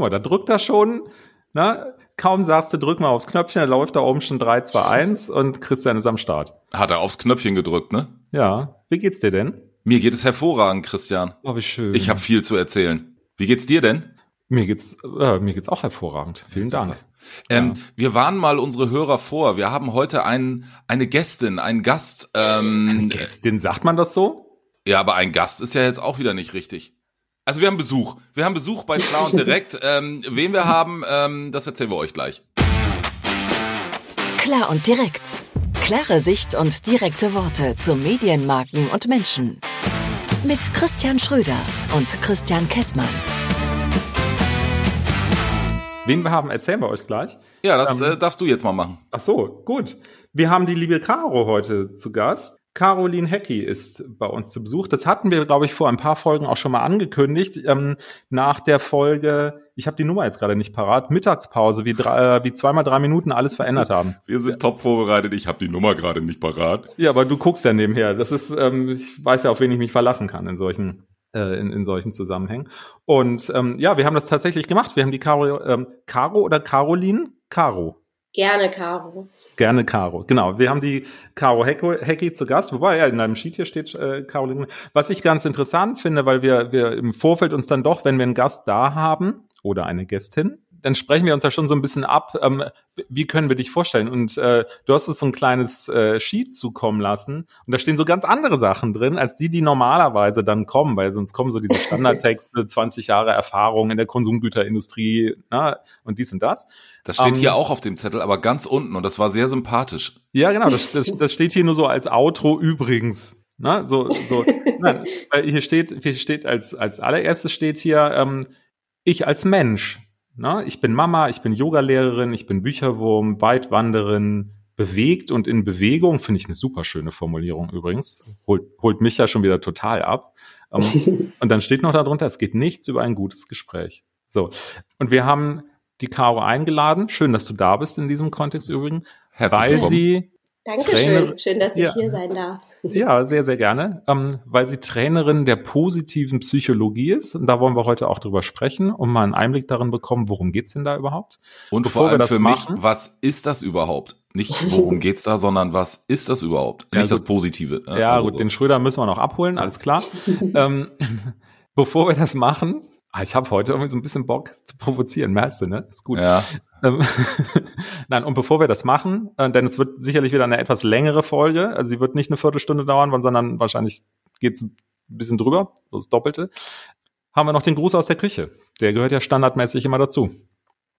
Guck mal, da drückt er schon. Na, kaum sagst du, drück mal aufs Knöpfchen, da läuft da oben schon 3, 2, 1 und Christian ist am Start. Hat er aufs Knöpfchen gedrückt, ne? Ja. Wie geht's dir denn? Mir geht es hervorragend, Christian. Oh, wie schön. Ich habe viel zu erzählen. Wie geht's dir denn? Mir geht's, äh, mir geht's auch hervorragend. Vielen Super. Dank. Ähm, Ja. Wir warnen mal unsere Hörer vor. Wir haben heute einen, eine Gästin, einen Gast. Ähm, Gästin, sagt man das so? ja, aber ein Gast ist ja jetzt auch wieder nicht richtig. Also wir haben Besuch. Wir haben Besuch bei Klar und Direkt. ähm, wen wir haben, ähm, das erzählen wir euch gleich. Klar und direkt. Klare Sicht und direkte Worte zu Medienmarken und Menschen. Mit Christian Schröder und Christian Kessmann. Wen wir haben, erzählen wir euch gleich. Ja, das Ähm. äh, darfst du jetzt mal machen. Ach so, gut. Wir haben die liebe Caro heute zu Gast. Caroline Hecki ist bei uns zu Besuch. Das hatten wir, glaube ich, vor ein paar Folgen auch schon mal angekündigt. Ähm, nach der Folge, ich habe die Nummer jetzt gerade nicht parat, Mittagspause, wie, drei, äh, wie zweimal drei Minuten alles verändert haben. Wir sind top vorbereitet. Ich habe die Nummer gerade nicht parat. Ja, aber du guckst ja nebenher. Das ist, ähm, ich weiß ja, auf wen ich mich verlassen kann in solchen, äh, in, in solchen Zusammenhängen. Und ähm, ja, wir haben das tatsächlich gemacht. Wir haben die Caro, ähm, Caro oder Caroline? Caro. Gerne, Caro. Gerne Caro, genau. Wir haben die Caro Hecki zu Gast, wobei ja in deinem Sheet hier steht äh, Caroline. Was ich ganz interessant finde, weil wir, wir im Vorfeld uns dann doch, wenn wir einen Gast da haben oder eine Gästin, dann sprechen wir uns da schon so ein bisschen ab, ähm, wie können wir dich vorstellen? Und äh, du hast uns so ein kleines äh, Sheet zukommen lassen und da stehen so ganz andere Sachen drin, als die, die normalerweise dann kommen, weil sonst kommen so diese Standardtexte, 20 Jahre Erfahrung in der Konsumgüterindustrie na, und dies und das. Das steht Ähm, hier auch auf dem Zettel, aber ganz unten und das war sehr sympathisch. Ja, genau, das, das, das steht hier nur so als Outro übrigens. Ne? So, so, nein, weil hier steht, hier steht als, als allererstes steht hier, ähm, ich als Mensch. Ne? Ich bin Mama, ich bin Yogalehrerin, ich bin Bücherwurm, Weitwanderin, bewegt und in Bewegung, finde ich eine super schöne Formulierung übrigens. Holt, holt mich ja schon wieder total ab. Ähm, und dann steht noch darunter, es geht nichts über ein gutes Gespräch. So. Und wir haben die Caro eingeladen. Schön, dass du da bist in diesem Kontext übrigens Herzlich weil willkommen. sie Dankeschön. Trainer- Schön, dass ich Ja. hier sein darf. Ja sehr sehr gerne, ähm, weil sie Trainerin der positiven Psychologie ist und da wollen wir heute auch drüber sprechen, um mal einen Einblick darin bekommen, worum geht's denn da überhaupt? Und Bevor vor wir allem das für mich, machen- was ist das überhaupt? Nicht worum geht's da, sondern was ist das überhaupt? Ja, Nicht das gut. Positive. ne? Ja Also gut, so. den Schröder müssen wir noch abholen, alles klar. ähm, bevor wir das machen, ah, ich habe heute irgendwie so ein bisschen Bock zu provozieren, merkst du, ne? Ist gut. Ja, Nein, und bevor wir das machen, äh, denn es wird sicherlich wieder eine etwas längere Folge, also sie wird nicht eine Viertelstunde dauern, sondern wahrscheinlich geht's ein bisschen drüber, so das Doppelte, haben wir noch den Gruß aus der Küche. Der gehört ja standardmäßig immer dazu.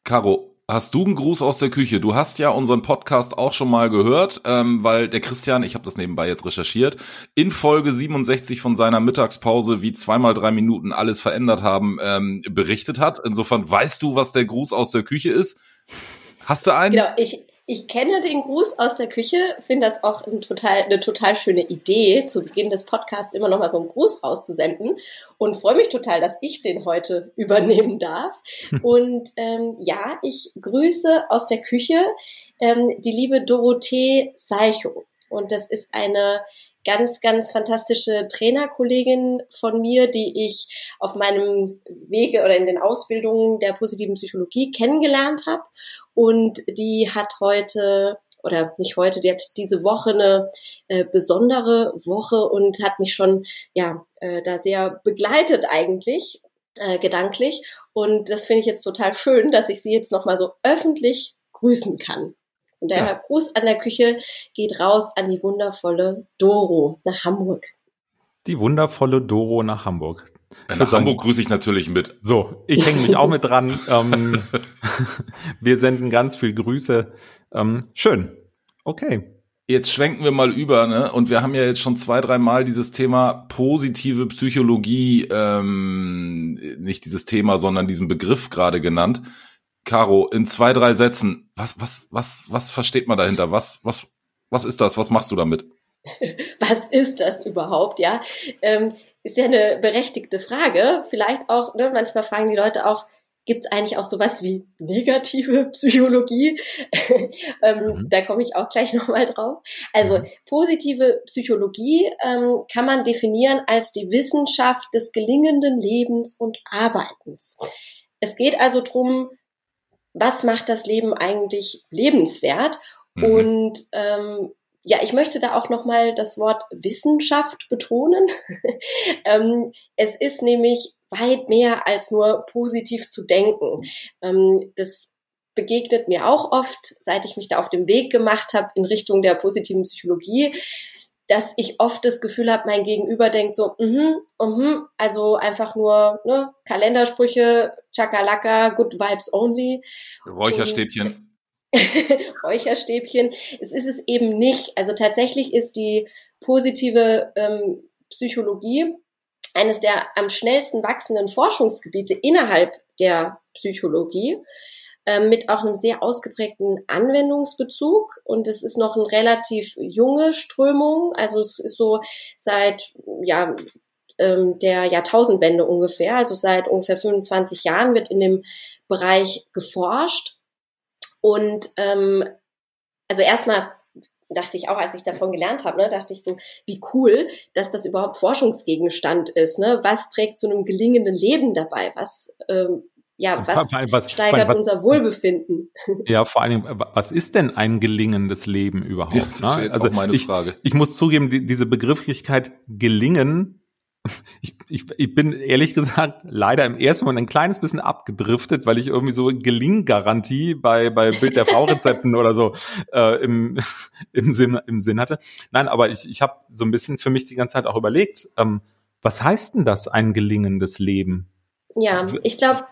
Caro, hast du einen Gruß aus der Küche? Du hast ja unseren Podcast auch schon mal gehört, ähm, weil der Christian, ich habe das nebenbei jetzt recherchiert, in Folge 67 von seiner Mittagspause, wie zweimal drei Minuten alles verändert haben, ähm, berichtet hat. Insofern weißt du, was der Gruß aus der Küche ist. Hast du einen? Genau, ich, ich kenne den Gruß aus der Küche, finde das auch ein total, eine total schöne Idee, zu Beginn des Podcasts immer noch mal so einen Gruß rauszusenden und freue mich total, dass ich den heute übernehmen darf. Und ähm, ja, ich grüße aus der Küche ähm, die liebe Dorothee Seicho. Und das ist eine ganz, ganz fantastische Trainerkollegin von mir, die ich auf meinem Wege oder in den Ausbildungen der positiven Psychologie kennengelernt habe. Und die hat heute oder nicht heute, die hat diese Woche eine äh, besondere Woche und hat mich schon ja äh, da sehr begleitet eigentlich äh, gedanklich und das finde ich jetzt total schön, dass ich sie jetzt noch mal so öffentlich grüßen kann. Und der Ja. Gruß an der Küche geht raus an die wundervolle Doro nach Hamburg. Die wundervolle Doro nach Hamburg. Ich Nach würd sagen- Hamburg grüße ich natürlich mit. So, ich hänge mich auch mit dran. Ähm, wir senden ganz viel Grüße. Ähm, schön. Okay. Jetzt schwenken wir mal über, ne? Und wir haben ja jetzt schon zwei, drei Mal dieses Thema positive Psychologie, ähm, nicht dieses Thema, sondern diesen Begriff gerade genannt. Caro, in zwei, drei Sätzen, was, was, was, was versteht man dahinter? Was, was, was ist das? Was machst du damit? was ist das überhaupt, ja? Ähm, ist ja eine berechtigte Frage. Vielleicht auch, ne, manchmal fragen die Leute auch, gibt es eigentlich auch sowas wie negative Psychologie? ähm, Mhm. Da komme ich auch gleich nochmal drauf. Also Mhm. positive Psychologie ähm, kann man definieren als die Wissenschaft des gelingenden Lebens und Arbeitens. Es geht also drum, was macht das Leben eigentlich lebenswert? Mhm. Und ähm, ja, ich möchte da auch nochmal das Wort Wissenschaft betonen. ähm, es ist nämlich weit mehr als nur positiv zu denken. Ähm, das begegnet mir auch oft, seit ich mich da auf dem Weg gemacht habe in Richtung der positiven Psychologie, dass ich oft das Gefühl habe, mein Gegenüber denkt so, mhm, mhm, also einfach nur ne, Kalendersprüche, Chakalaka, Good Vibes Only. Räucherstäbchen. Räucherstäbchen. Es ist es eben nicht. Also tatsächlich ist die positive ähm, Psychologie eines der am schnellsten wachsenden Forschungsgebiete innerhalb der Psychologie ähm, mit auch einem sehr ausgeprägten Anwendungsbezug. Und es ist noch eine relativ junge Strömung. Also es ist so seit, ja, ähm, der Jahrtausendwende ungefähr, also seit ungefähr 25 Jahren wird in dem Bereich geforscht. Und ähm, also erstmal dachte ich auch, als ich davon gelernt habe, ne, dachte ich so, wie cool, dass das überhaupt Forschungsgegenstand ist. Ne? Was trägt zu einem gelingenden Leben dabei? Was ähm, ja, was, was steigert was, unser Wohlbefinden? Ja, vor allem, was ist denn ein gelingendes Leben überhaupt? Ja, das wäre jetzt also auch meine ich, Frage. Ich muss zugeben, die, diese Begrifflichkeit gelingen, ich, ich, ich bin ehrlich gesagt leider im ersten Moment ein kleines bisschen abgedriftet, weil ich irgendwie so Gelinggarantie bei, bei Bild der Frau-Rezepten oder so äh, im, im, Sinn, im Sinn hatte. Nein, aber ich, ich habe so ein bisschen für mich die ganze Zeit auch überlegt, ähm, was heißt denn das, ein gelingendes Leben? Ja, ich glaube,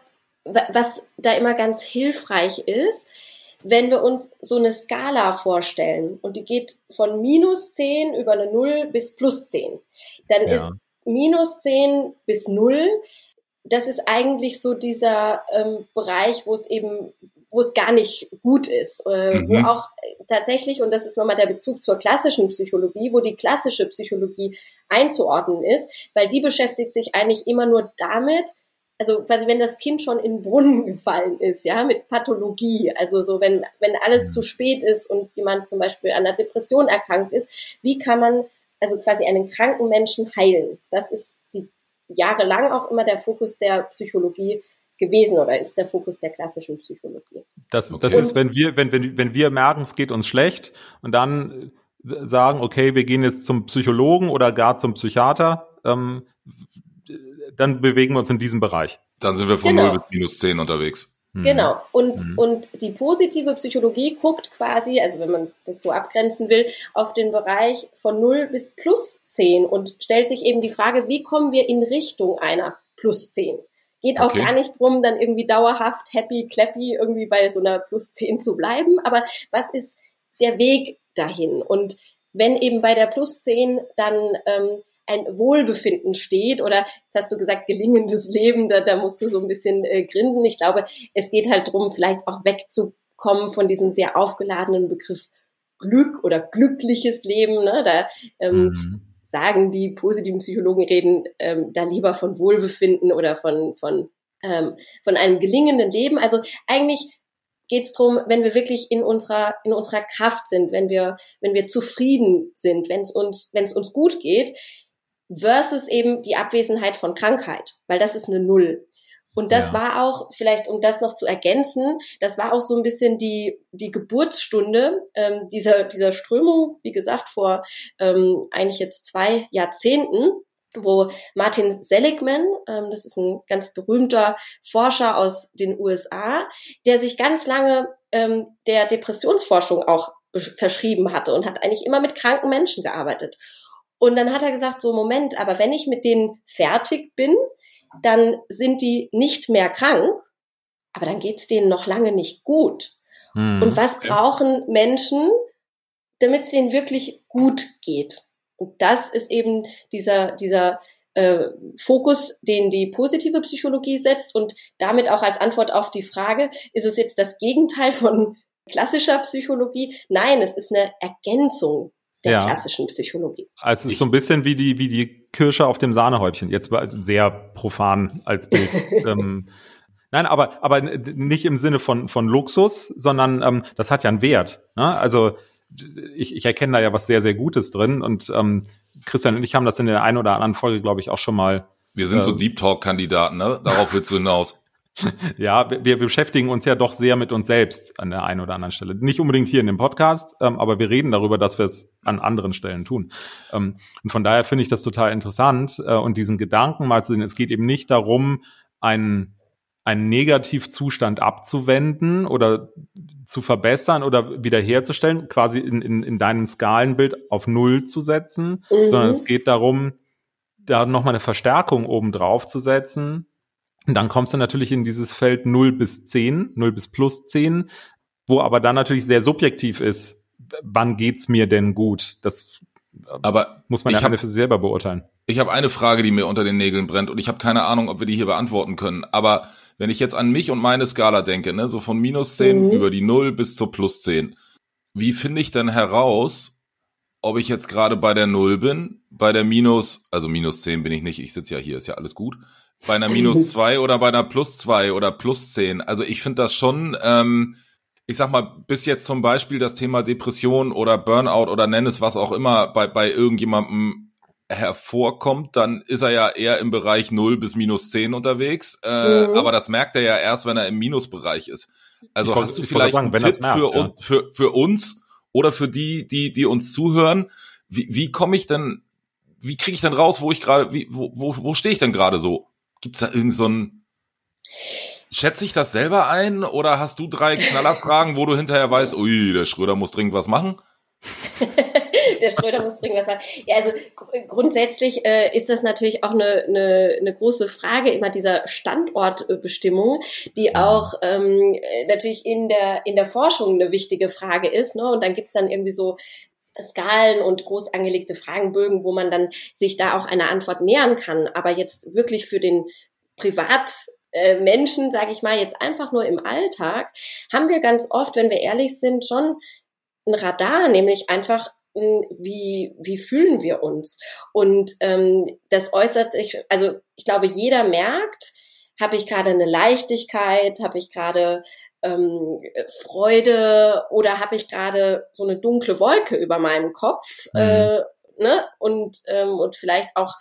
was da immer ganz hilfreich ist, wenn wir uns so eine Skala vorstellen und die geht von minus 10 über eine 0 bis plus 10, dann ja. ist minus 10 bis 0, das ist eigentlich so dieser ähm, Bereich, wo es eben, wo es gar nicht gut ist, äh, mhm. wo auch tatsächlich, und das ist nochmal der Bezug zur klassischen Psychologie, wo die klassische Psychologie einzuordnen ist, weil die beschäftigt sich eigentlich immer nur damit, also quasi wenn das Kind schon in den Brunnen gefallen ist, ja, mit Pathologie, also so wenn, wenn alles mhm. zu spät ist und jemand zum Beispiel an einer Depression erkrankt ist, wie kann man also quasi einen kranken Menschen heilen? Das ist die, jahrelang auch immer der Fokus der Psychologie gewesen oder ist der Fokus der klassischen Psychologie. Das, das ist, wenn wir, wenn, wenn, wenn wir merken, es geht uns schlecht und dann sagen, okay, wir gehen jetzt zum Psychologen oder gar zum Psychiater, ähm, dann bewegen wir uns in diesem Bereich. Dann sind wir von genau. 0 bis minus 10 unterwegs. Mhm. Genau. Und, mhm. und die positive Psychologie guckt quasi, also wenn man das so abgrenzen will, auf den Bereich von 0 bis plus 10 und stellt sich eben die Frage, wie kommen wir in Richtung einer plus 10? Geht auch okay. gar nicht drum, dann irgendwie dauerhaft happy, clappy irgendwie bei so einer plus 10 zu bleiben. Aber was ist der Weg dahin? Und wenn eben bei der plus 10 dann ähm, ein Wohlbefinden steht oder jetzt hast du gesagt gelingendes Leben, da, da musst du so ein bisschen äh, grinsen. Ich glaube, es geht halt drum, vielleicht auch wegzukommen von diesem sehr aufgeladenen Begriff Glück oder glückliches Leben. Ne? Da ähm, mhm. sagen die positiven Psychologen reden ähm, da lieber von Wohlbefinden oder von von ähm, von einem gelingenden Leben. Also eigentlich geht es darum, wenn wir wirklich in unserer in unserer Kraft sind, wenn wir wenn wir zufrieden sind, wenn es uns wenn es uns gut geht, versus eben die Abwesenheit von Krankheit, weil das ist eine Null. Und das ja. war auch, vielleicht um das noch zu ergänzen, das war auch so ein bisschen die, die Geburtsstunde ähm, dieser, dieser Strömung, wie gesagt, vor ähm, eigentlich jetzt zwei Jahrzehnten, wo Martin Seligman, ähm, das ist ein ganz berühmter Forscher aus den USA, der sich ganz lange ähm, der Depressionsforschung auch verschrieben hatte und hat eigentlich immer mit kranken Menschen gearbeitet. Und dann hat er gesagt, so Moment, aber wenn ich mit denen fertig bin, dann sind die nicht mehr krank, aber dann geht's denen noch lange nicht gut. Hm. Und was brauchen Menschen, damit es ihnen wirklich gut geht? Und das ist eben dieser, dieser äh, Fokus, den die positive Psychologie setzt und damit auch als Antwort auf die Frage, ist es jetzt das Gegenteil von klassischer Psychologie? Nein, es ist eine Ergänzung der ja. klassischen Psychologie. Also es ist so ein bisschen wie die, wie die Kirsche auf dem Sahnehäubchen. Jetzt war es sehr profan als Bild. ähm, nein, aber, aber nicht im Sinne von, von Luxus, sondern ähm, das hat ja einen Wert. Ne? Also ich, ich erkenne da ja was sehr, sehr Gutes drin. Und ähm, Christian und ich haben das in der einen oder anderen Folge, glaube ich, auch schon mal. Wir sind äh, so Deep Talk-Kandidaten, ne? Darauf willst du hinaus. Ja, wir, wir beschäftigen uns ja doch sehr mit uns selbst an der einen oder anderen Stelle. Nicht unbedingt hier in dem Podcast, ähm, aber wir reden darüber, dass wir es an anderen Stellen tun. Ähm, und von daher finde ich das total interessant äh, und diesen Gedanken mal zu sehen. Es geht eben nicht darum, einen, einen Negativzustand abzuwenden oder zu verbessern oder wiederherzustellen, quasi in, in, in deinem Skalenbild auf Null zu setzen, mhm. sondern es geht darum, da nochmal eine Verstärkung oben drauf zu setzen, und dann kommst du natürlich in dieses Feld 0 bis 10, 0 bis plus 10, wo aber dann natürlich sehr subjektiv ist, wann geht's mir denn gut? Das äh, aber muss man ja hab, für sich selber beurteilen. Ich habe eine Frage, die mir unter den Nägeln brennt und ich habe keine Ahnung, ob wir die hier beantworten können. Aber wenn ich jetzt an mich und meine Skala denke, ne, so von minus 10 mhm. über die 0 bis zur plus 10, wie finde ich denn heraus, ob ich jetzt gerade bei der 0 bin, bei der minus, also minus 10 bin ich nicht, ich sitze ja hier, ist ja alles gut bei einer minus zwei oder bei einer plus zwei oder plus zehn. Also ich finde das schon, ähm, ich sag mal, bis jetzt zum Beispiel das Thema Depression oder Burnout oder nenn es was auch immer bei, bei irgendjemandem hervorkommt, dann ist er ja eher im Bereich 0 bis minus 10 unterwegs. Äh, mhm. Aber das merkt er ja erst, wenn er im Minusbereich ist. Also ich hast du vielleicht sagen, einen Tipp merkt, für, ja. für, für uns oder für die, die, die uns zuhören? Wie, wie komme ich denn, wie kriege ich denn raus, wo ich gerade, wo, wo, wo stehe ich denn gerade so? Gibt's da irgend so ein, schätze ich das selber ein oder hast du drei Knallerfragen, wo du hinterher weißt, ui, der Schröder muss dringend was machen? der Schröder muss dringend was machen. Ja, also gr grundsätzlich äh, ist das natürlich auch eine, eine, eine große Frage immer dieser Standortbestimmung, die auch ähm, natürlich in der in der Forschung eine wichtige Frage ist. Ne? Und dann gibt's dann irgendwie so Skalen und groß angelegte Fragenbögen, wo man dann sich da auch einer Antwort nähern kann. Aber jetzt wirklich für den Privatmenschen, äh, sage ich mal, jetzt einfach nur im Alltag, haben wir ganz oft, wenn wir ehrlich sind, schon ein Radar, nämlich einfach hm, wie, wie fühlen wir uns? Und ähm, das äußert sich, also ich glaube, jeder merkt, habe ich gerade eine Leichtigkeit, habe ich gerade ähm, Freude oder habe ich gerade so eine dunkle Wolke über meinem Kopf mhm. äh, ne? und ähm, und vielleicht auch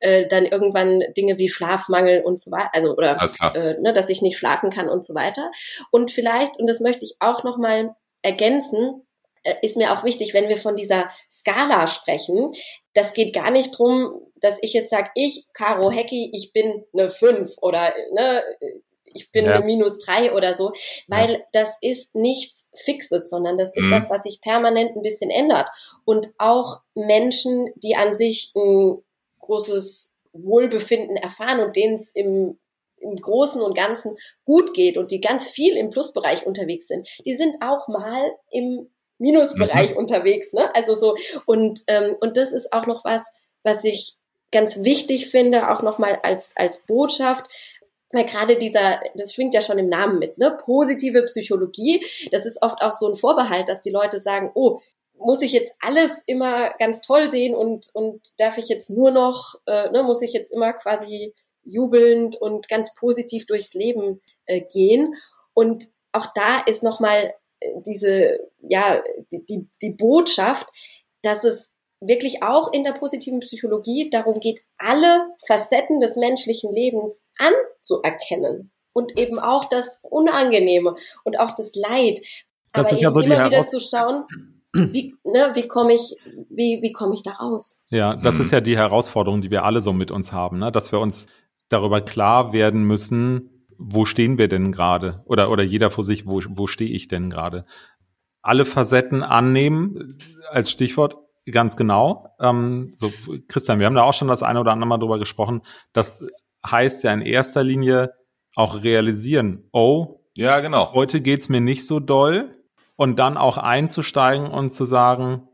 äh, dann irgendwann Dinge wie Schlafmangel und so weiter, also oder äh, ne, dass ich nicht schlafen kann und so weiter. Und vielleicht und das möchte ich auch noch mal ergänzen, äh, ist mir auch wichtig, wenn wir von dieser Skala sprechen. Das geht gar nicht drum, dass ich jetzt sage, ich, Caro Hecki, ich bin eine 5 oder ne, ich bin ja. eine minus drei oder so, weil ja. das ist nichts Fixes, sondern das ist mhm. was, was sich permanent ein bisschen ändert. Und auch Menschen, die an sich ein großes Wohlbefinden erfahren und denen es im im Großen und Ganzen gut geht und die ganz viel im Plusbereich unterwegs sind, die sind auch mal im Minusbereich mhm. unterwegs, ne? Also so und ähm, und das ist auch noch was, was ich ganz wichtig finde, auch nochmal als als Botschaft, weil gerade dieser, das schwingt ja schon im Namen mit, ne? Positive Psychologie, das ist oft auch so ein Vorbehalt, dass die Leute sagen, oh, muss ich jetzt alles immer ganz toll sehen und, und darf ich jetzt nur noch, äh, ne, muss ich jetzt immer quasi jubelnd und ganz positiv durchs Leben äh, gehen. Und auch da ist nochmal äh, diese, ja, die, die, die Botschaft, dass es wirklich auch in der positiven Psychologie darum geht, alle Facetten des menschlichen Lebens anzuerkennen und eben auch das Unangenehme und auch das Leid. Das Aber ist ja so immer wieder zu schauen, wie, ne, wie komme ich, wie, wie komme ich da raus? Ja, das mhm. ist ja die Herausforderung, die wir alle so mit uns haben, ne? dass wir uns darüber klar werden müssen, wo stehen wir denn gerade? Oder, oder jeder vor sich, wo, wo stehe ich denn gerade? Alle Facetten annehmen als Stichwort Ganz genau. Ähm, so, Christian, wir haben da auch schon das eine oder andere Mal drüber gesprochen. Das heißt ja in erster Linie auch realisieren. Oh, ja, genau. Heute geht's mir nicht so doll. Und dann auch einzusteigen und zu sagen,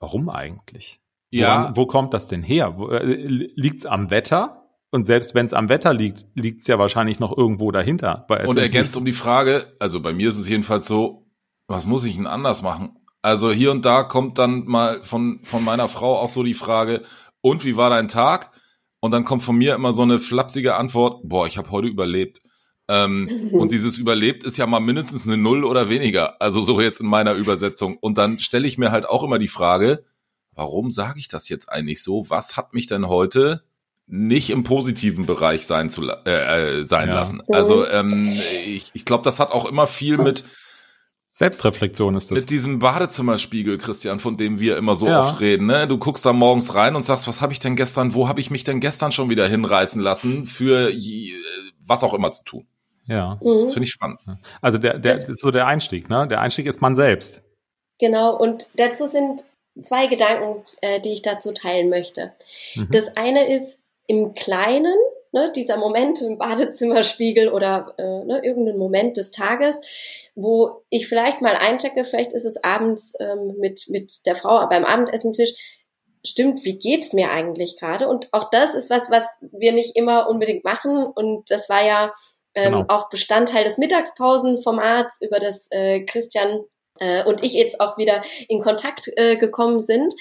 warum eigentlich? Ja. Woran, wo kommt das denn her? Äh, liegt's am Wetter? Und selbst wenn es am Wetter liegt, liegt's ja wahrscheinlich noch irgendwo dahinter. und ergänzt um die Frage, also bei mir ist es jedenfalls so, was muss ich denn anders machen? Also hier und da kommt dann mal von, von meiner Frau auch so die Frage, und wie war dein Tag? Und dann kommt von mir immer so eine flapsige Antwort, boah, ich habe heute überlebt. Ähm, und dieses überlebt ist ja mal mindestens eine Null oder weniger. Also so jetzt in meiner Übersetzung. Und dann stelle ich mir halt auch immer die Frage, warum sage ich das jetzt eigentlich so? Was hat mich denn heute nicht im positiven Bereich sein zu äh, äh, sein ja. lassen. Also ähm, ich, ich glaube, das hat auch immer viel mit Selbstreflexion ist das. Mit diesem Badezimmerspiegel, Christian, von dem wir immer so ja. oft reden. Ne? Du guckst da morgens rein und sagst, was habe ich denn gestern, wo habe ich mich denn gestern schon wieder hinreißen lassen, für je, was auch immer zu tun. Ja. Mhm. Das finde ich spannend. Also der, der das ist so der Einstieg, ne? Der Einstieg ist man selbst. Genau, und dazu sind zwei Gedanken, äh, die ich dazu teilen möchte. Mhm. Das eine ist im Kleinen, ne, dieser Moment im Badezimmerspiegel oder äh, ne, irgendein Moment des Tages, wo ich vielleicht mal einchecke, vielleicht ist es abends ähm, mit, mit der Frau beim Abendessentisch, stimmt, wie geht's mir eigentlich gerade? Und auch das ist was, was wir nicht immer unbedingt machen. Und das war ja ähm, genau. auch Bestandteil des Mittagspausenformats, über das äh, Christian äh, und ich jetzt auch wieder in Kontakt äh, gekommen sind,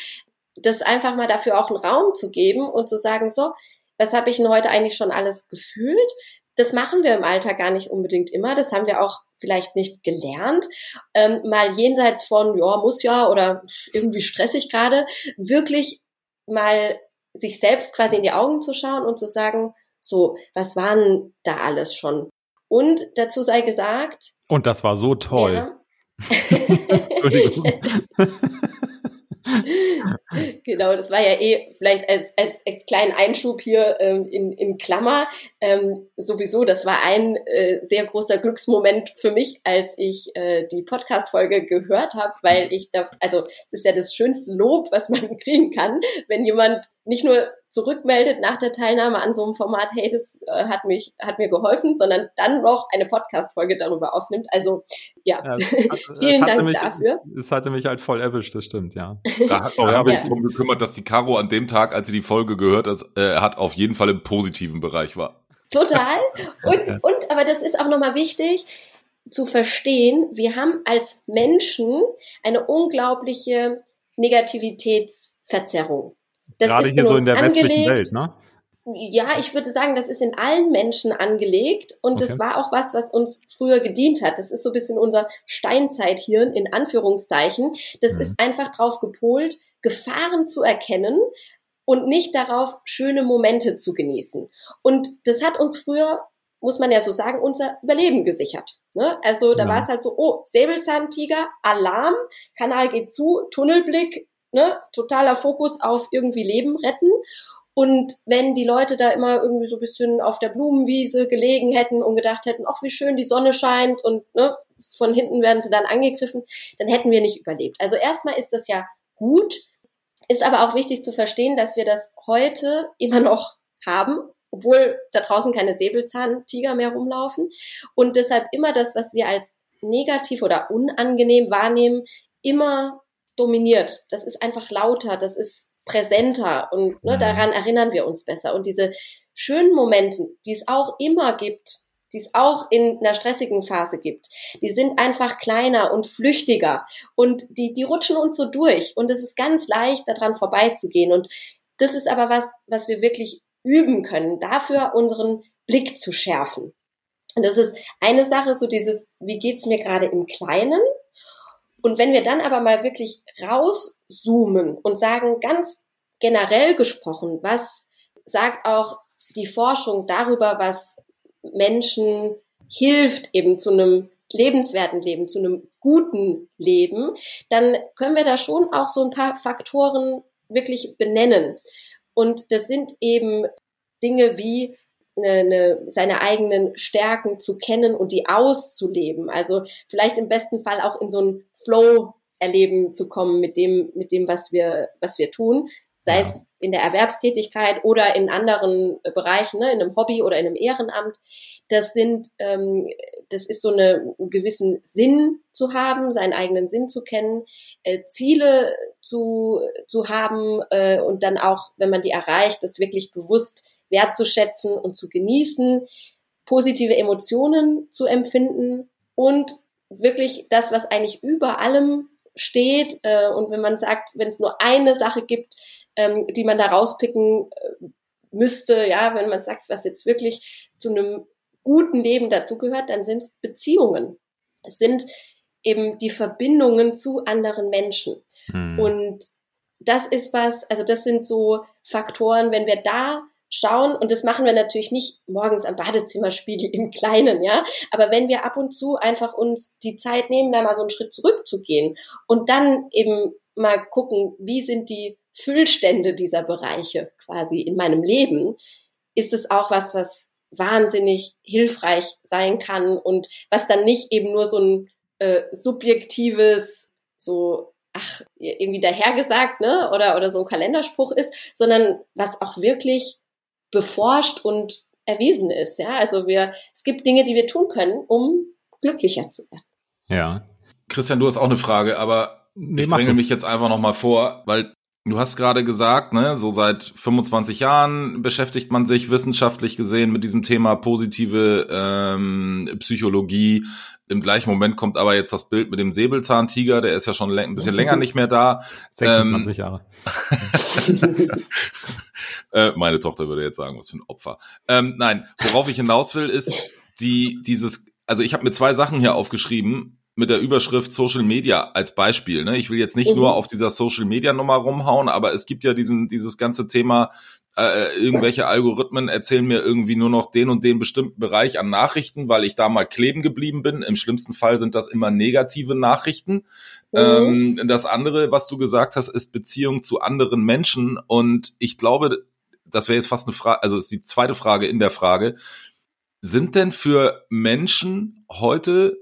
das einfach mal dafür auch einen Raum zu geben und zu sagen, so, was habe ich denn heute eigentlich schon alles gefühlt? Das machen wir im Alltag gar nicht unbedingt immer. Das haben wir auch vielleicht nicht gelernt. Ähm, mal jenseits von, ja, muss ja oder irgendwie stressig gerade, wirklich mal sich selbst quasi in die Augen zu schauen und zu sagen, so, was waren da alles schon? Und dazu sei gesagt. Und das war so toll. Ja, genau, das war ja eh vielleicht als, als, als kleinen Einschub hier ähm, in, in Klammer. Ähm, sowieso, das war ein äh, sehr großer Glücksmoment für mich, als ich äh, die Podcast-Folge gehört habe, weil ich da, also es ist ja das schönste Lob, was man kriegen kann, wenn jemand nicht nur zurückmeldet nach der Teilnahme an so einem Format, hey, das äh, hat mich, hat mir geholfen, sondern dann noch eine Podcast-Folge darüber aufnimmt. Also ja, ja hat, vielen Dank mich, dafür. Es hatte mich halt voll erwischt, das stimmt, ja. Da hat auch ja. sich darum gekümmert, dass die Caro an dem Tag, als sie die Folge gehört hat, äh, hat auf jeden Fall im positiven Bereich war. Total. Und, und aber das ist auch nochmal wichtig zu verstehen, wir haben als Menschen eine unglaubliche Negativitätsverzerrung. Das Gerade hier so in der angelegt. westlichen Welt, ne? Ja, ich würde sagen, das ist in allen Menschen angelegt und okay. das war auch was, was uns früher gedient hat. Das ist so ein bisschen unser Steinzeithirn in Anführungszeichen. Das mhm. ist einfach drauf gepolt, Gefahren zu erkennen und nicht darauf, schöne Momente zu genießen. Und das hat uns früher, muss man ja so sagen, unser Überleben gesichert. Ne? Also da ja. war es halt so, oh, Säbelzahntiger, Alarm, Kanal geht zu, Tunnelblick, ne, totaler Fokus auf irgendwie Leben retten. Und wenn die Leute da immer irgendwie so ein bisschen auf der Blumenwiese gelegen hätten und gedacht hätten, ach, wie schön die Sonne scheint und ne, von hinten werden sie dann angegriffen, dann hätten wir nicht überlebt. Also erstmal ist das ja gut, ist aber auch wichtig zu verstehen, dass wir das heute immer noch haben, obwohl da draußen keine Säbelzahntiger mehr rumlaufen. Und deshalb immer das, was wir als negativ oder unangenehm wahrnehmen, immer dominiert. Das ist einfach lauter, das ist präsenter und ne, mhm. daran erinnern wir uns besser. Und diese schönen Momente, die es auch immer gibt, die es auch in einer stressigen Phase gibt, die sind einfach kleiner und flüchtiger und die, die rutschen uns so durch und es ist ganz leicht, daran vorbeizugehen. Und das ist aber was, was wir wirklich üben können, dafür unseren Blick zu schärfen. Und das ist eine Sache, so dieses, wie geht's mir gerade im Kleinen? Und wenn wir dann aber mal wirklich rauszoomen und sagen, ganz generell gesprochen, was sagt auch die Forschung darüber, was Menschen hilft, eben zu einem lebenswerten Leben, zu einem guten Leben, dann können wir da schon auch so ein paar Faktoren wirklich benennen. Und das sind eben Dinge wie eine, eine, seine eigenen Stärken zu kennen und die auszuleben. Also vielleicht im besten Fall auch in so ein Flow erleben zu kommen mit dem, mit dem, was wir, was wir tun. Sei ja. es in der Erwerbstätigkeit oder in anderen Bereichen, ne, in einem Hobby oder in einem Ehrenamt. Das sind, ähm, das ist so eine, einen gewissen Sinn zu haben, seinen eigenen Sinn zu kennen, äh, Ziele zu, zu haben äh, und dann auch, wenn man die erreicht, das wirklich bewusst wertzuschätzen und zu genießen, positive Emotionen zu empfinden und wirklich das, was eigentlich über allem steht. Äh, und wenn man sagt, wenn es nur eine Sache gibt, ähm, die man da rauspicken äh, müsste, ja, wenn man sagt, was jetzt wirklich zu einem guten Leben dazugehört, dann sind es Beziehungen. Es sind eben die Verbindungen zu anderen Menschen. Hm. Und das ist was, also das sind so Faktoren, wenn wir da schauen, und das machen wir natürlich nicht morgens am Badezimmerspiegel im Kleinen, ja, aber wenn wir ab und zu einfach uns die Zeit nehmen, da mal so einen Schritt zurückzugehen und dann eben mal gucken, wie sind die Füllstände dieser Bereiche quasi in meinem Leben, ist es auch was, was wahnsinnig hilfreich sein kann und was dann nicht eben nur so ein äh, subjektives, so ach, irgendwie dahergesagt, ne, oder, oder so ein Kalenderspruch ist, sondern was auch wirklich beforscht und erwiesen ist, ja. Also wir, es gibt Dinge, die wir tun können, um glücklicher zu werden. Ja. Christian, du hast auch eine Frage, aber nee, ich dränge mich jetzt einfach nochmal vor, weil Du hast gerade gesagt, ne, so seit 25 Jahren beschäftigt man sich wissenschaftlich gesehen mit diesem Thema positive ähm, Psychologie. Im gleichen Moment kommt aber jetzt das Bild mit dem Säbelzahntiger, der ist ja schon ein bisschen länger nicht mehr da. 26 ähm, Jahre. äh, meine Tochter würde jetzt sagen, was für ein Opfer. Ähm, nein, worauf ich hinaus will, ist die dieses, also ich habe mir zwei Sachen hier aufgeschrieben, mit der Überschrift Social Media als Beispiel. Ne? Ich will jetzt nicht mhm. nur auf dieser Social Media Nummer rumhauen, aber es gibt ja diesen, dieses ganze Thema, äh, irgendwelche Algorithmen erzählen mir irgendwie nur noch den und den bestimmten Bereich an Nachrichten, weil ich da mal kleben geblieben bin. Im schlimmsten Fall sind das immer negative Nachrichten. Mhm. Ähm, das andere, was du gesagt hast, ist Beziehung zu anderen Menschen. Und ich glaube, das wäre jetzt fast eine Frage, also ist die zweite Frage in der Frage. Sind denn für Menschen heute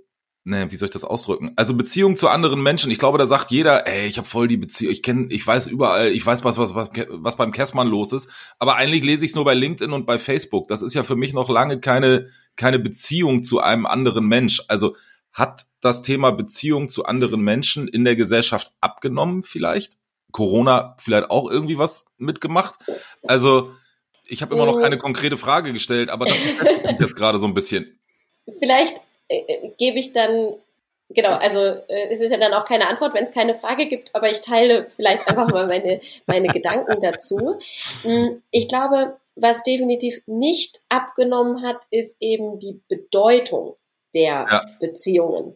ne, wie soll ich das ausdrücken? Also Beziehung zu anderen Menschen. Ich glaube, da sagt jeder, ey, ich habe voll die Beziehung, ich kenne, ich weiß überall, ich weiß was, was, was, was beim Kessmann los ist. Aber eigentlich lese ich es nur bei LinkedIn und bei Facebook. Das ist ja für mich noch lange keine, keine Beziehung zu einem anderen Mensch. Also hat das Thema Beziehung zu anderen Menschen in der Gesellschaft abgenommen vielleicht? Corona vielleicht auch irgendwie was mitgemacht? Also ich habe immer noch keine konkrete Frage gestellt, aber das mich jetzt gerade so ein bisschen. Vielleicht äh, äh, gebe ich dann, genau, also äh, es ist ja dann auch keine Antwort, wenn es keine Frage gibt, aber ich teile vielleicht einfach mal meine, meine Gedanken dazu. Hm, ich glaube, was definitiv nicht abgenommen hat, ist eben die Bedeutung der ja. Beziehungen.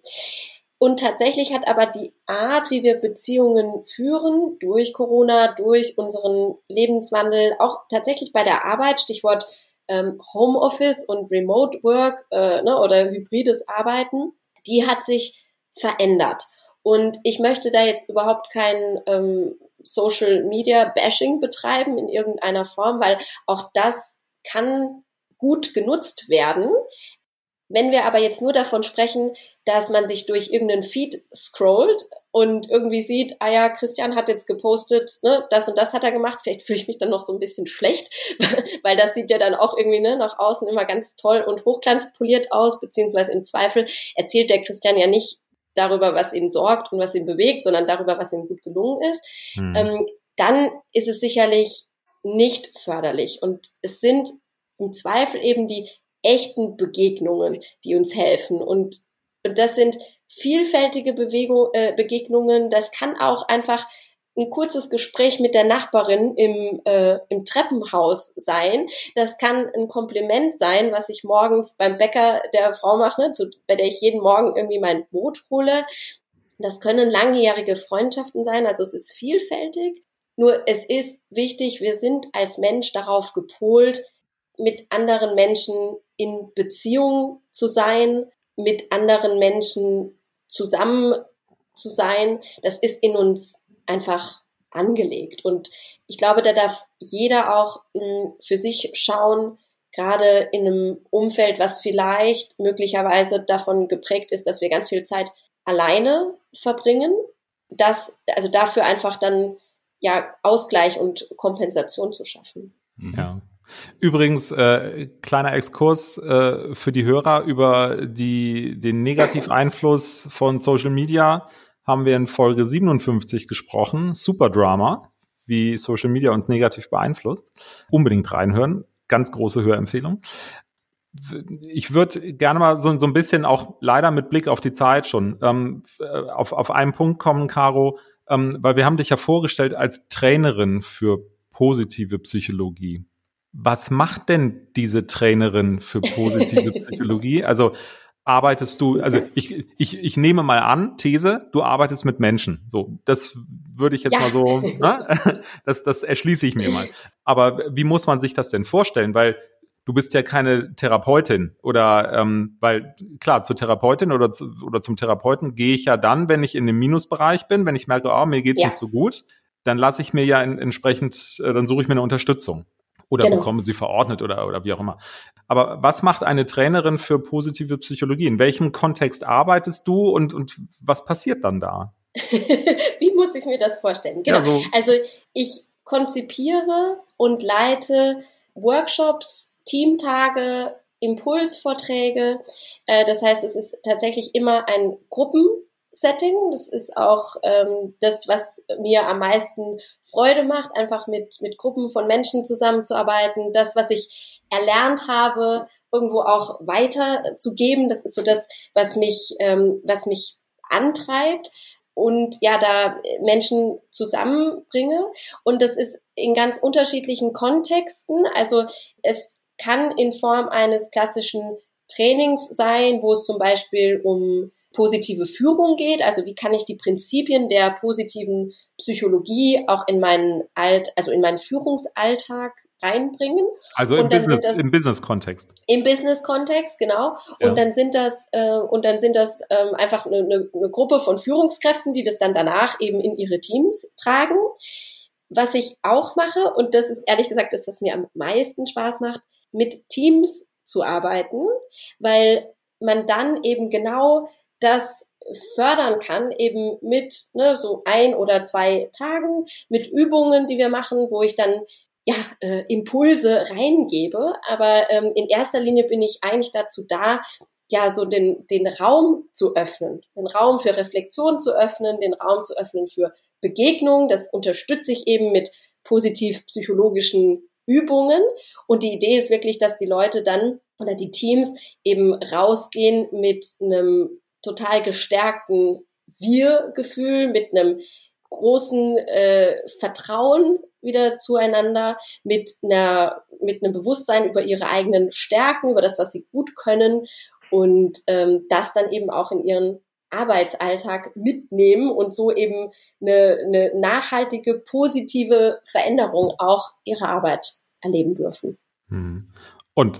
Und tatsächlich hat aber die Art, wie wir Beziehungen führen, durch Corona, durch unseren Lebenswandel, auch tatsächlich bei der Arbeit, Stichwort ähm, Homeoffice und Remote Work äh, ne, oder hybrides Arbeiten, die hat sich verändert. Und ich möchte da jetzt überhaupt kein ähm, Social Media Bashing betreiben in irgendeiner Form, weil auch das kann gut genutzt werden. Wenn wir aber jetzt nur davon sprechen, dass man sich durch irgendeinen Feed scrollt und irgendwie sieht, ah ja, Christian hat jetzt gepostet, ne, das und das hat er gemacht, vielleicht fühle ich mich dann noch so ein bisschen schlecht, weil das sieht ja dann auch irgendwie ne, nach außen immer ganz toll und hochglanzpoliert aus, beziehungsweise im Zweifel erzählt der Christian ja nicht darüber, was ihn sorgt und was ihn bewegt, sondern darüber, was ihm gut gelungen ist, hm. ähm, dann ist es sicherlich nicht förderlich. Und es sind im Zweifel eben die echten Begegnungen, die uns helfen. Und, und das sind vielfältige Bewegung, äh, Begegnungen. Das kann auch einfach ein kurzes Gespräch mit der Nachbarin im, äh, im Treppenhaus sein. Das kann ein Kompliment sein, was ich morgens beim Bäcker der Frau mache, ne, zu, bei der ich jeden Morgen irgendwie mein Brot hole. Das können langjährige Freundschaften sein, also es ist vielfältig. Nur es ist wichtig, wir sind als Mensch darauf gepolt, mit anderen Menschen in Beziehung zu sein, mit anderen Menschen zusammen zu sein, das ist in uns einfach angelegt. Und ich glaube, da darf jeder auch hm, für sich schauen, gerade in einem Umfeld, was vielleicht möglicherweise davon geprägt ist, dass wir ganz viel Zeit alleine verbringen, dass, also dafür einfach dann ja Ausgleich und Kompensation zu schaffen. Ja. Übrigens, äh, kleiner Exkurs äh, für die Hörer über die, den Negativeinfluss von Social Media haben wir in Folge 57 gesprochen. Super Drama, wie Social Media uns negativ beeinflusst. Unbedingt reinhören. Ganz große Hörempfehlung. Ich würde gerne mal so, so ein bisschen auch leider mit Blick auf die Zeit schon ähm, auf, auf einen Punkt kommen, Caro, ähm, weil wir haben dich ja vorgestellt als Trainerin für positive Psychologie. Was macht denn diese Trainerin für positive Psychologie? Also arbeitest du, also ich, ich, ich nehme mal an, These, du arbeitest mit Menschen. So, das würde ich jetzt ja. mal so, ne? das, das erschließe ich mir mal. Aber wie muss man sich das denn vorstellen? Weil du bist ja keine Therapeutin oder ähm, weil klar zur Therapeutin oder zu, oder zum Therapeuten gehe ich ja dann, wenn ich in dem Minusbereich bin, wenn ich merke, oh, mir geht's ja. nicht so gut, dann lasse ich mir ja in, entsprechend, äh, dann suche ich mir eine Unterstützung oder genau. bekomme sie verordnet oder oder wie auch immer. Aber was macht eine Trainerin für positive Psychologie? In welchem Kontext arbeitest du und und was passiert dann da? wie muss ich mir das vorstellen? Genau. Ja, so also ich konzipiere und leite Workshops Teamtage, Impulsvorträge. Äh, das heißt, es ist tatsächlich immer ein Gruppensetting. Das ist auch ähm, das, was mir am meisten Freude macht, einfach mit, mit Gruppen von Menschen zusammenzuarbeiten. Das, was ich erlernt habe, irgendwo auch weiterzugeben. Das ist so das, was mich, ähm, was mich antreibt und ja, da Menschen zusammenbringe. Und das ist in ganz unterschiedlichen Kontexten. Also es kann in Form eines klassischen Trainings sein, wo es zum Beispiel um positive Führung geht. Also wie kann ich die Prinzipien der positiven Psychologie auch in meinen Alt, also in meinen Führungsalltag reinbringen. Also im Business, das, im Business-Kontext. Im Business-Kontext, genau. Ja. Und dann sind das, äh, und dann sind das ähm, einfach eine, eine, eine Gruppe von Führungskräften, die das dann danach eben in ihre Teams tragen. Was ich auch mache, und das ist ehrlich gesagt das, was mir am meisten Spaß macht, mit Teams zu arbeiten, weil man dann eben genau das fördern kann, eben mit ne, so ein oder zwei Tagen, mit Übungen, die wir machen, wo ich dann ja, äh, Impulse reingebe. Aber ähm, in erster Linie bin ich eigentlich dazu da, ja, so den, den Raum zu öffnen, den Raum für Reflexion zu öffnen, den Raum zu öffnen für Begegnung. Das unterstütze ich eben mit positiv psychologischen Übungen. Und die Idee ist wirklich, dass die Leute dann oder die Teams eben rausgehen mit einem total gestärkten Wir-Gefühl, mit einem großen äh, Vertrauen wieder zueinander, mit einer mit einem Bewusstsein über ihre eigenen Stärken, über das, was sie gut können und ähm, das dann eben auch in ihren Arbeitsalltag mitnehmen und so eben eine, eine nachhaltige, positive Veränderung auch ihrer Arbeit erleben dürfen. Hm. Und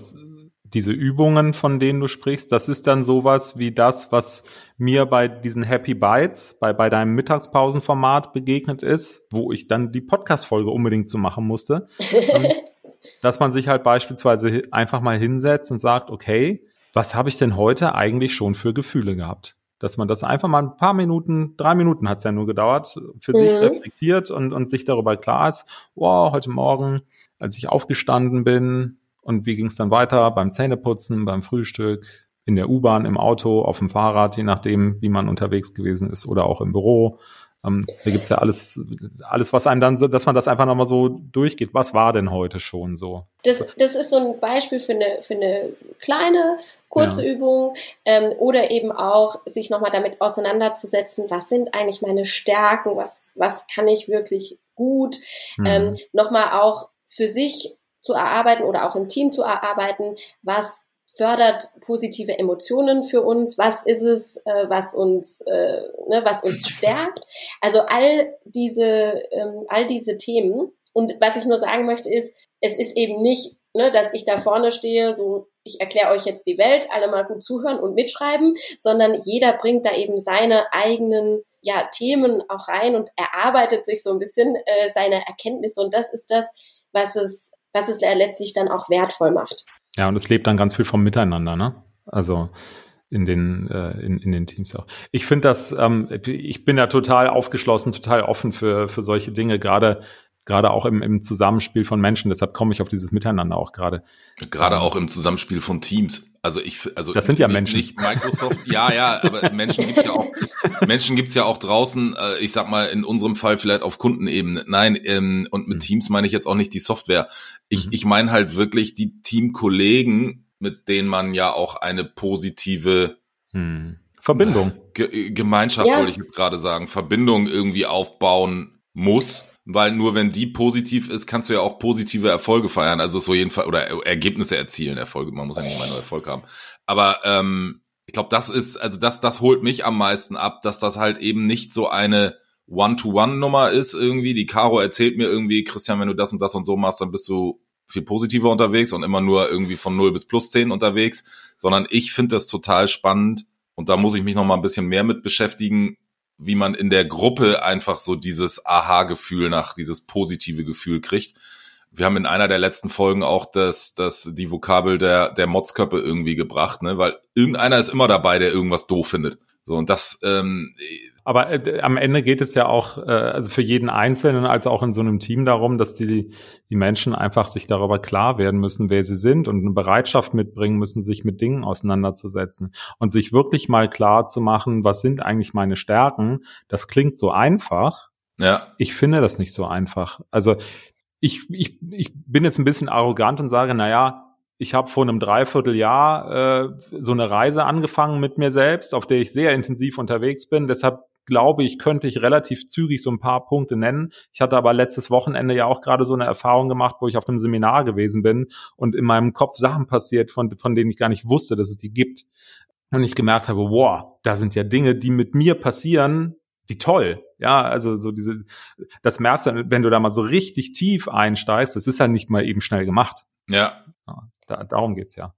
diese Übungen, von denen du sprichst, das ist dann sowas wie das, was mir bei diesen Happy Bites, bei, bei deinem Mittagspausenformat begegnet ist, wo ich dann die Podcast-Folge unbedingt zu machen musste. dass man sich halt beispielsweise einfach mal hinsetzt und sagt, okay, was habe ich denn heute eigentlich schon für Gefühle gehabt? dass man das einfach mal ein paar Minuten, drei Minuten hat es ja nur gedauert, für mhm. sich reflektiert und, und sich darüber klar ist, wow, heute Morgen, als ich aufgestanden bin und wie ging es dann weiter beim Zähneputzen, beim Frühstück, in der U-Bahn, im Auto, auf dem Fahrrad, je nachdem, wie man unterwegs gewesen ist oder auch im Büro. Ähm, da gibt's ja alles, alles, was einem dann so, dass man das einfach nochmal so durchgeht. Was war denn heute schon so? Das, das ist so ein Beispiel für eine, für eine kleine, kurze ja. Übung ähm, oder eben auch sich nochmal damit auseinanderzusetzen, was sind eigentlich meine Stärken, was, was kann ich wirklich gut, mhm. ähm, nochmal auch für sich zu erarbeiten oder auch im Team zu erarbeiten, was fördert positive Emotionen für uns, was ist es, äh, was uns, äh, ne, was uns stärkt. Also all diese, ähm, all diese Themen. Und was ich nur sagen möchte ist, es ist eben nicht, ne, dass ich da vorne stehe, so ich erkläre euch jetzt die Welt, alle mal gut zuhören und mitschreiben, sondern jeder bringt da eben seine eigenen ja, Themen auch rein und erarbeitet sich so ein bisschen äh, seine Erkenntnisse. Und das ist das, was es, was es letztlich dann auch wertvoll macht. Ja, und es lebt dann ganz viel vom Miteinander, ne? Also in den äh, in, in den Teams auch. Ich finde das, ähm, ich bin ja total aufgeschlossen, total offen für für solche Dinge, gerade gerade auch im, im Zusammenspiel von Menschen. Deshalb komme ich auf dieses Miteinander auch gerade. Gerade auch im Zusammenspiel von Teams. Also ich, also das sind ja Menschen. Nicht Microsoft, ja, ja, aber Menschen gibt's ja auch. Menschen gibt's ja auch draußen. Äh, ich sag mal in unserem Fall vielleicht auf Kundenebene. Nein, ähm, und mit mhm. Teams meine ich jetzt auch nicht die Software. Ich, mhm. ich meine halt wirklich die Teamkollegen, mit denen man ja auch eine positive mhm. Verbindung, Ge Gemeinschaft ja. wollte ich jetzt gerade sagen, Verbindung irgendwie aufbauen muss weil nur wenn die positiv ist, kannst du ja auch positive Erfolge feiern. Also so jeden Fall oder Ergebnisse erzielen, Erfolge. Man muss ja nicht immer nur Erfolg haben. Aber ähm, ich glaube, das ist, also das, das holt mich am meisten ab, dass das halt eben nicht so eine One-to-One-Nummer ist irgendwie. Die Caro erzählt mir irgendwie, Christian, wenn du das und das und so machst, dann bist du viel positiver unterwegs und immer nur irgendwie von 0 bis plus 10 unterwegs, sondern ich finde das total spannend und da muss ich mich noch mal ein bisschen mehr mit beschäftigen, wie man in der Gruppe einfach so dieses Aha-Gefühl nach, dieses positive Gefühl kriegt. Wir haben in einer der letzten Folgen auch das, das, die Vokabel der, der Motzköppe irgendwie gebracht, ne, weil irgendeiner ist immer dabei, der irgendwas doof findet. So, und das, ähm, aber äh, am Ende geht es ja auch, äh, also für jeden Einzelnen als auch in so einem Team darum, dass die, die Menschen einfach sich darüber klar werden müssen, wer sie sind und eine Bereitschaft mitbringen müssen, sich mit Dingen auseinanderzusetzen und sich wirklich mal klar zu machen, was sind eigentlich meine Stärken. Das klingt so einfach. Ja. Ich finde das nicht so einfach. Also ich, ich, ich bin jetzt ein bisschen arrogant und sage, na ja, ich habe vor einem Dreivierteljahr äh, so eine Reise angefangen mit mir selbst, auf der ich sehr intensiv unterwegs bin. Deshalb glaube ich, könnte ich relativ zügig so ein paar Punkte nennen. Ich hatte aber letztes Wochenende ja auch gerade so eine Erfahrung gemacht, wo ich auf einem Seminar gewesen bin und in meinem Kopf Sachen passiert, von, von denen ich gar nicht wusste, dass es die gibt. Und ich gemerkt habe, wow, da sind ja Dinge, die mit mir passieren, wie toll. Ja, also so diese, das merkst du, wenn du da mal so richtig tief einsteigst, das ist ja nicht mal eben schnell gemacht. Ja. ja da, darum geht's ja.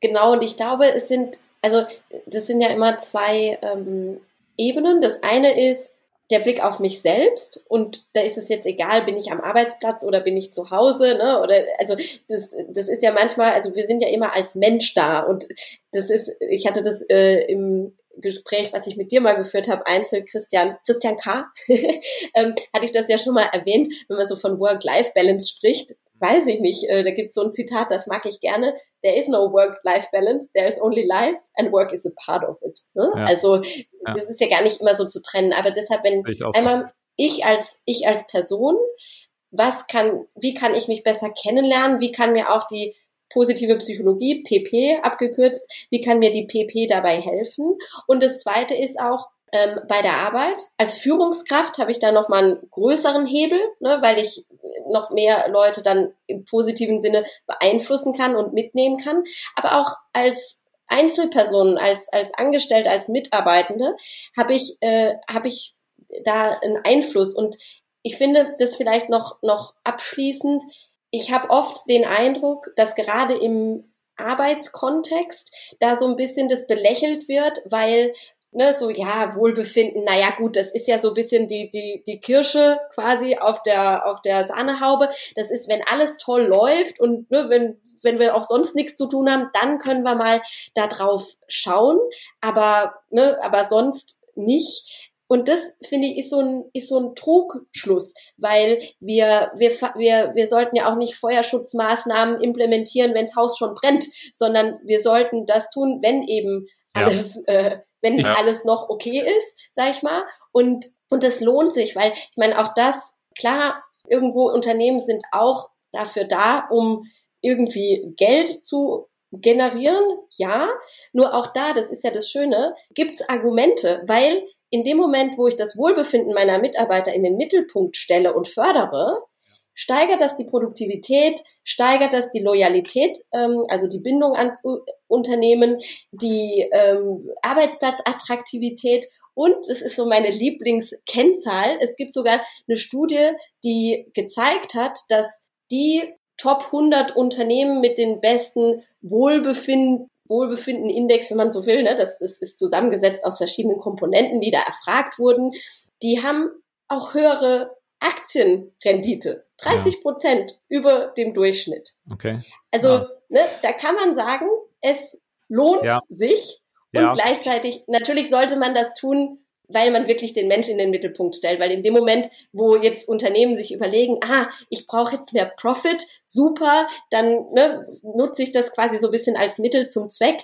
Genau, und ich glaube, es sind, also das sind ja immer zwei ähm, Ebenen. Das eine ist der Blick auf mich selbst und da ist es jetzt egal, bin ich am Arbeitsplatz oder bin ich zu Hause, ne? Oder also das, das ist ja manchmal, also wir sind ja immer als Mensch da und das ist, ich hatte das äh, im Gespräch, was ich mit dir mal geführt habe, Einzel Christian, Christian K., ähm, hatte ich das ja schon mal erwähnt, wenn man so von Work-Life-Balance spricht, weiß ich nicht, äh, da gibt es so ein Zitat, das mag ich gerne. There is no work-life balance, there is only life and work is a part of it. Ne? Ja. Also ja. das ist ja gar nicht immer so zu trennen. Aber deshalb, wenn ich einmal ich als ich als Person, was kann, wie kann ich mich besser kennenlernen? Wie kann mir auch die positive Psychologie, PP abgekürzt, wie kann mir die PP dabei helfen? Und das zweite ist auch, ähm, bei der Arbeit. Als Führungskraft habe ich da noch mal einen größeren Hebel, ne, weil ich noch mehr Leute dann im positiven Sinne beeinflussen kann und mitnehmen kann. Aber auch als Einzelperson, als als Angestellte, als Mitarbeitende habe ich äh, habe ich da einen Einfluss und ich finde das vielleicht noch noch abschließend. Ich habe oft den Eindruck, dass gerade im Arbeitskontext da so ein bisschen das belächelt wird, weil ne, so ja, Wohlbefinden, naja gut, das ist ja so bisschen die, die, die Kirsche quasi auf der, auf der Sahnehaube. Das ist, wenn alles toll läuft und ne, wenn, wenn wir auch sonst nichts zu tun haben, dann können wir mal da drauf schauen, aber, ne, aber sonst nicht. Und das finde ich ist so ein ist so ein Trugschluss, weil wir wir wir wir sollten ja auch nicht Feuerschutzmaßnahmen implementieren, wenn das Haus schon brennt, sondern wir sollten das tun, wenn eben alles ja. äh, wenn nicht ja. alles noch okay ist, sag ich mal. Und, und das lohnt sich, weil ich meine, auch das, klar, irgendwo Unternehmen sind auch dafür da, um irgendwie Geld zu generieren, ja. Nur auch da, das ist ja das Schöne, gibt's Argumente, weil in dem Moment, wo ich das Wohlbefinden meiner Mitarbeiter in den Mittelpunkt stelle und fördere, steigert das die Produktivität, steigert das die Loyalität, ähm, also die Bindung an Unternehmen, die ähm, Arbeitsplatzattraktivität und es ist so meine Lieblingskennzahl. Es gibt sogar eine Studie, die gezeigt hat, dass die Top 100 Unternehmen mit den besten Wohlbefinden Wohlbefinden-Index, wenn man so will, ne, das, das ist zusammengesetzt aus verschiedenen Komponenten, die da erfragt wurden, die haben auch höhere Aktienrendite. 30 Prozent ja. über dem Durchschnitt. Okay. Also, ja. ne, da kann man sagen, es lohnt ja. sich und gleichzeitig, natürlich sollte man das tun, weil man wirklich den Menschen in den Mittelpunkt stellt. Weil in dem Moment, wo jetzt Unternehmen sich überlegen, ah, ich brauche jetzt mehr Profit, super, dann ne, nutze ich das quasi so ein bisschen als Mittel zum Zweck.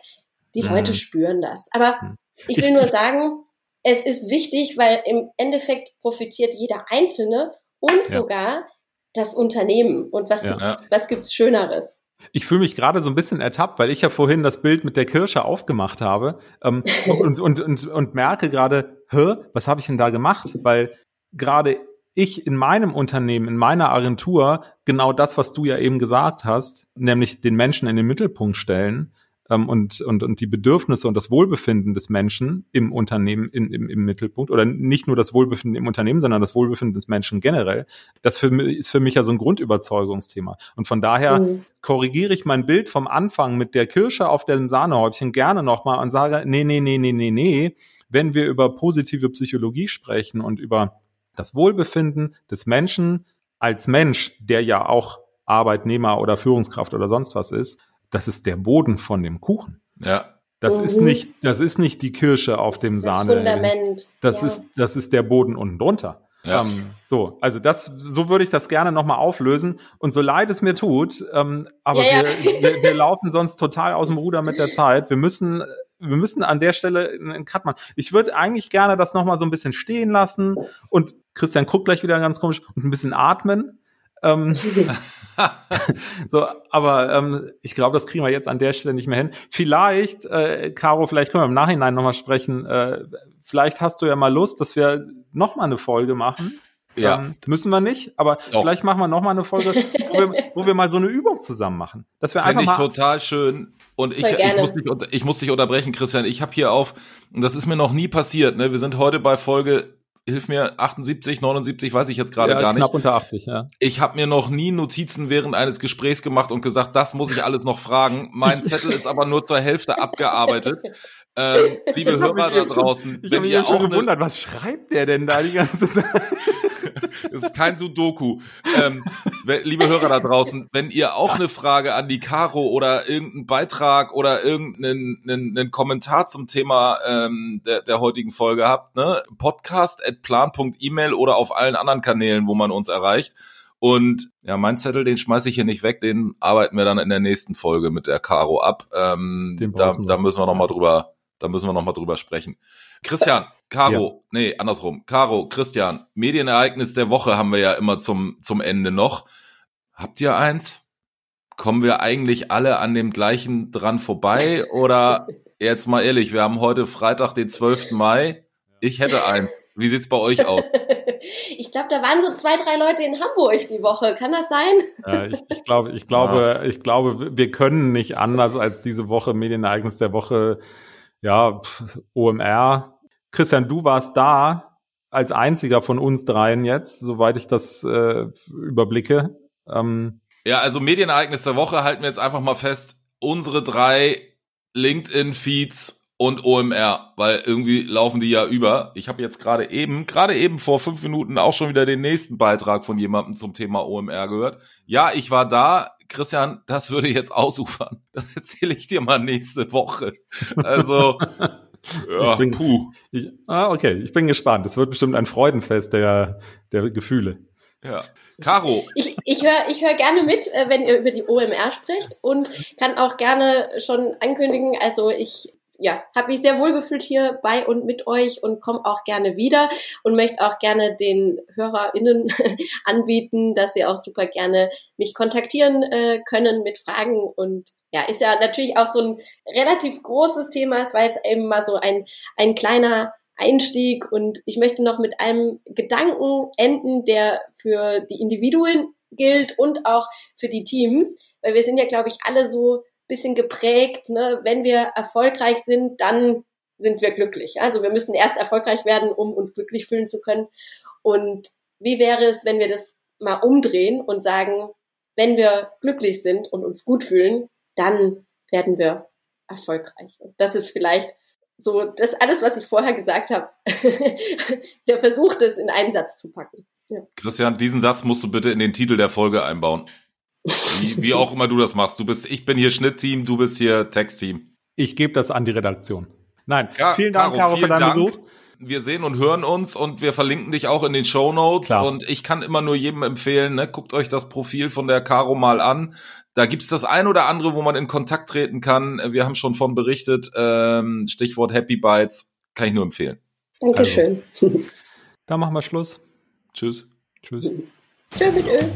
Die mhm. Leute spüren das. Aber mhm. ich will nur sagen, es ist wichtig, weil im Endeffekt profitiert jeder Einzelne und sogar das Unternehmen. Und was ja. gibt's, was gibt's Schöneres? Ich fühle mich gerade so ein bisschen ertappt, weil ich ja vorhin das Bild mit der Kirsche aufgemacht habe ähm, und, und, und, und merke gerade, hä, was habe ich denn da gemacht? Weil gerade ich in meinem Unternehmen, in meiner Agentur genau das, was du ja eben gesagt hast, nämlich den Menschen in den Mittelpunkt stellen, ähm, und, und, und die Bedürfnisse und das Wohlbefinden des Menschen im Unternehmen in, im, im Mittelpunkt oder nicht nur das Wohlbefinden im Unternehmen, sondern das Wohlbefinden des Menschen generell. Das für, ist für mich ja so ein Grundüberzeugungsthema. Und von daher mhm. korrigiere ich mein Bild vom Anfang mit der Kirsche auf dem Sahnehäubchen gerne nochmal und sage, nee, nee, nee, nee, nee, nee, wenn wir über positive Psychologie sprechen und über das Wohlbefinden des Menschen als Mensch, der ja auch Arbeitnehmer oder Führungskraft oder sonst was ist, das ist der Boden von dem Kuchen. Ja. Das mhm. ist nicht, das ist nicht die Kirsche auf das dem das Sahne. Fundament. Das ja. ist, das ist der Boden unten drunter. Ja. Ähm, so, also das, so würde ich das gerne nochmal auflösen. Und so leid es mir tut, ähm, aber ja, wir, wir, wir laufen sonst total aus dem Ruder mit der Zeit. Wir müssen, wir müssen an der Stelle einen Cut machen. Ich würde eigentlich gerne das nochmal so ein bisschen stehen lassen und Christian guckt gleich wieder ganz komisch und ein bisschen atmen. Ähm, so, aber ähm, ich glaube, das kriegen wir jetzt an der Stelle nicht mehr hin. Vielleicht, äh, Caro, vielleicht können wir im Nachhinein nochmal sprechen. Äh, vielleicht hast du ja mal Lust, dass wir nochmal eine Folge machen. Ja. Ähm, müssen wir nicht, aber Doch. vielleicht machen wir nochmal eine Folge, wo wir, wo wir mal so eine Übung zusammen machen. Dass wir einfach ich mal total schön. Und ich, ich, muss dich, ich muss dich unterbrechen, Christian. Ich habe hier auf, und das ist mir noch nie passiert, ne? Wir sind heute bei Folge hilf mir, 78, 79, weiß ich jetzt gerade ja, gar nicht. Knapp unter 80, ja. Ich habe mir noch nie Notizen während eines Gesprächs gemacht und gesagt, das muss ich alles noch fragen. Mein Zettel ist aber nur zur Hälfte abgearbeitet. Ähm, liebe Hörer da draußen, schon, ich wenn ihr auch gewundert, was schreibt der denn da die ganze Zeit? das ist kein Sudoku. Ähm, liebe Hörer da draußen, wenn ihr auch eine Frage an die Caro oder irgendeinen Beitrag oder irgendeinen einen, einen Kommentar zum Thema ähm, der, der heutigen Folge habt, ne? podcast at plan.email oder auf allen anderen Kanälen, wo man uns erreicht. Und ja, mein Zettel, den schmeiße ich hier nicht weg, den arbeiten wir dann in der nächsten Folge mit der Caro ab. Ähm, da, da müssen wir noch mal drüber, da müssen wir noch mal drüber sprechen. Christian, Caro, ja. nee, andersrum. Caro, Christian, Medienereignis der Woche haben wir ja immer zum, zum Ende noch. Habt ihr eins? Kommen wir eigentlich alle an dem gleichen dran vorbei? Oder jetzt mal ehrlich, wir haben heute Freitag, den 12. Mai. Ich hätte eins. Wie sieht's bei euch aus? Ich glaube, da waren so zwei, drei Leute in Hamburg die Woche. Kann das sein? Ja, ich, ich glaube, ich glaube, ja. ich glaube, wir können nicht anders als diese Woche Medienereignis der Woche ja, OMR. Christian, du warst da als einziger von uns dreien jetzt, soweit ich das äh, überblicke. Ähm, ja, also Medienereignis der Woche halten wir jetzt einfach mal fest. Unsere drei LinkedIn-Feeds und OMR, weil irgendwie laufen die ja über. Ich habe jetzt gerade eben, gerade eben vor fünf Minuten auch schon wieder den nächsten Beitrag von jemandem zum Thema OMR gehört. Ja, ich war da. Christian, das würde jetzt ausufern. Das erzähle ich dir mal nächste Woche. Also, ja, ich bin, puh. Ich, ah, okay, ich bin gespannt. Es wird bestimmt ein Freudenfest der, der Gefühle. Ja. Caro. Ich, ich höre ich hör gerne mit, äh, wenn ihr über die OMR spricht und kann auch gerne schon ankündigen, also ich ja, habe mich sehr wohl gefühlt hier bei und mit euch und komme auch gerne wieder und möchte auch gerne den HörerInnen anbieten, dass sie auch super gerne mich kontaktieren äh, können mit Fragen und ja, ist ja natürlich auch so ein relativ großes Thema. Es war jetzt eben mal so ein, ein kleiner Einstieg und ich möchte noch mit einem Gedanken enden, der für die Individuen gilt und auch für die Teams, weil wir sind ja, glaube ich, alle so bisschen geprägt, ne? wenn wir erfolgreich sind, dann sind wir glücklich. Also wir müssen erst erfolgreich werden, um uns glücklich fühlen zu können. Und wie wäre es, wenn wir das mal umdrehen und sagen, wenn wir glücklich sind und uns gut fühlen, dann werden wir erfolgreich. Und das ist vielleicht so das alles, was ich vorher gesagt habe, der Versuch, das in einen Satz zu packen. Ja. Christian, diesen Satz musst du bitte in den Titel der Folge einbauen. Wie, wie auch immer du das machst. Du bist, ich bin hier Schnittteam, du bist hier Textteam. Ich gebe das an die Redaktion. Nein, Ka vielen Dank, Caro, für deinen Dank. Besuch. Wir sehen und hören uns und wir verlinken dich auch in den Show Notes. Und ich kann immer nur jedem empfehlen, ne, guckt euch das Profil von der Caro mal an. Da gibt's das ein oder andere, wo man in Kontakt treten kann. Wir haben schon von berichtet. Ähm, Stichwort Happy Bites. Kann ich nur empfehlen. Dankeschön. Also, da machen wir Schluss. Tschüss. Tschüss. Tschüss mit Öl.